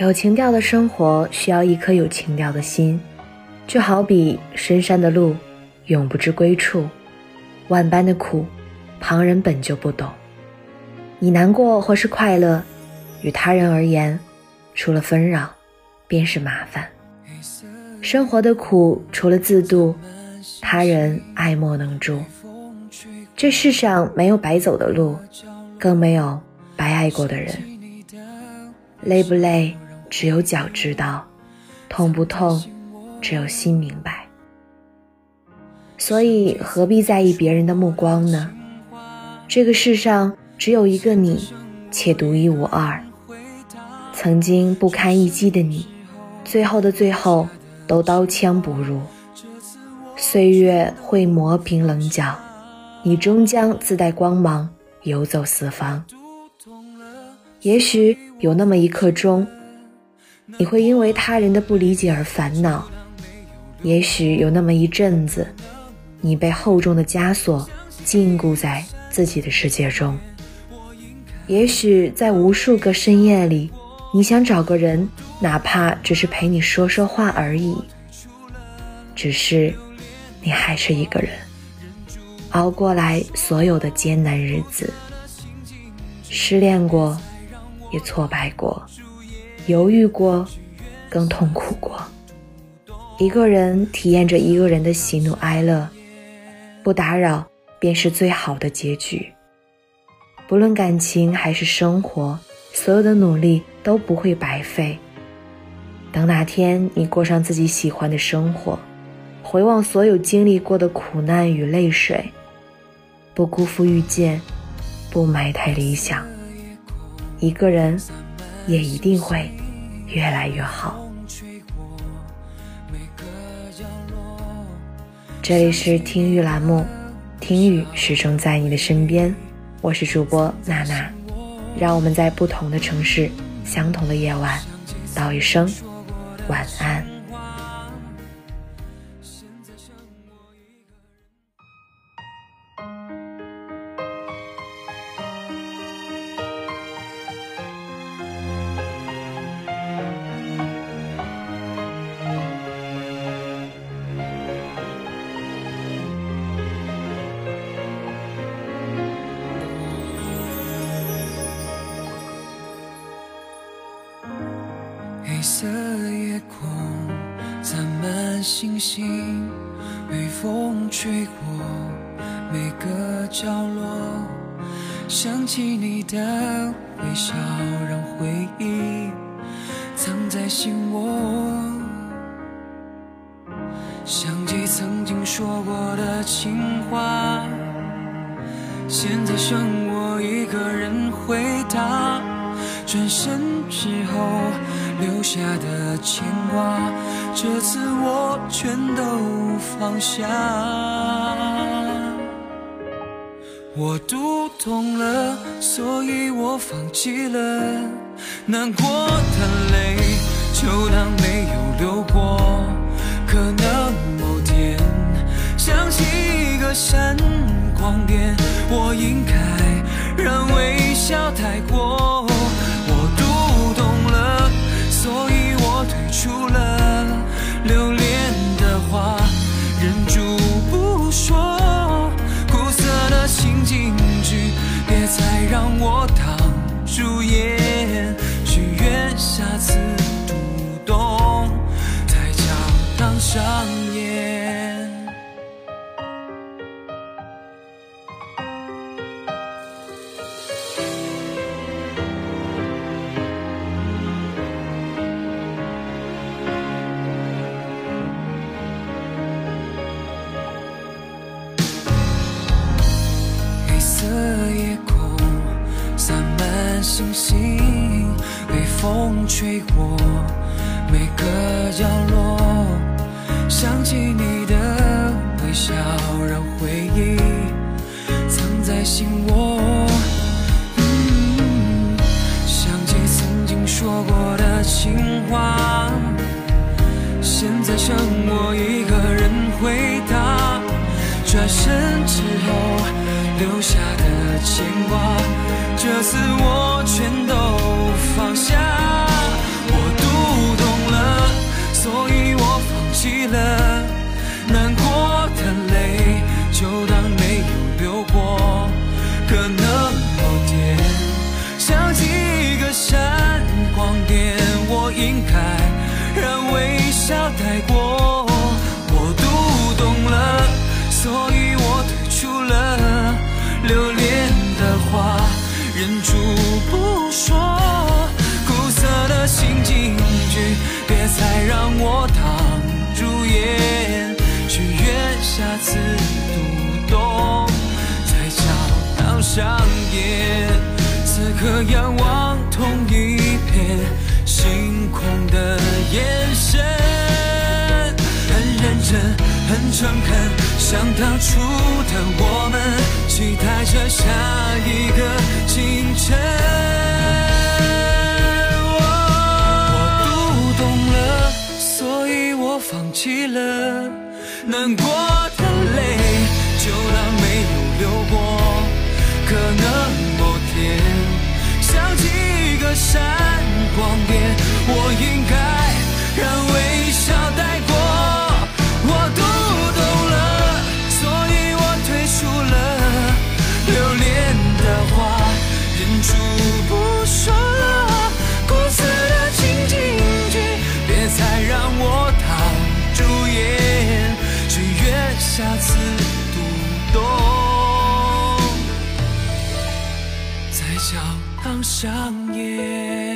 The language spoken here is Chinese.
有情调的生活需要一颗有情调的心，就好比深山的路，永不知归处；万般的苦，旁人本就不懂。你难过或是快乐，与他人而言，除了纷扰，便是麻烦。生活的苦，除了自度，他人爱莫能助。这世上没有白走的路，更没有白爱过的人。累不累，只有脚知道；痛不痛，只有心明白。所以何必在意别人的目光呢？这个世上只有一个你，且独一无二。曾经不堪一击的你，最后的最后。都刀枪不入，岁月会磨平棱角，你终将自带光芒，游走四方。也许有那么一刻钟，你会因为他人的不理解而烦恼；也许有那么一阵子，你被厚重的枷锁禁锢在自己的世界中；也许在无数个深夜里。你想找个人，哪怕只是陪你说说话而已。只是，你还是一个人，熬过来所有的艰难日子。失恋过，也挫败过，犹豫过，更痛苦过。一个人体验着一个人的喜怒哀乐，不打扰便是最好的结局。不论感情还是生活。所有的努力都不会白费。等哪天你过上自己喜欢的生活，回望所有经历过的苦难与泪水，不辜负遇见，不埋汰理想，一个人也一定会越来越好。这里是听雨栏目，听雨始终在你的身边，我是主播娜娜。让我们在不同的城市，相同的夜晚，道一声晚安。黑色夜空洒满星星，微风吹过每个角落，想起你的微笑，让回忆藏在心窝。想起曾经说过的情话，现在剩我一个人回答。转身之后。留下的牵挂，这次我全都放下。我读懂了，所以我放弃了。难过的泪就当没有流过。可能某天想起一个闪光点，我应该让微笑带过。上演。星星被风吹过每个角落，想起你的微笑，让回忆藏在心窝。想起曾经说过的情话，现在剩我一个人回答。转身之后留下的牵挂。这次我却。仰望同一片星空的眼神很认真很诚恳像当初的我们期待着下一个清晨。我读懂了所以我放弃了难过。下次读懂在教堂上演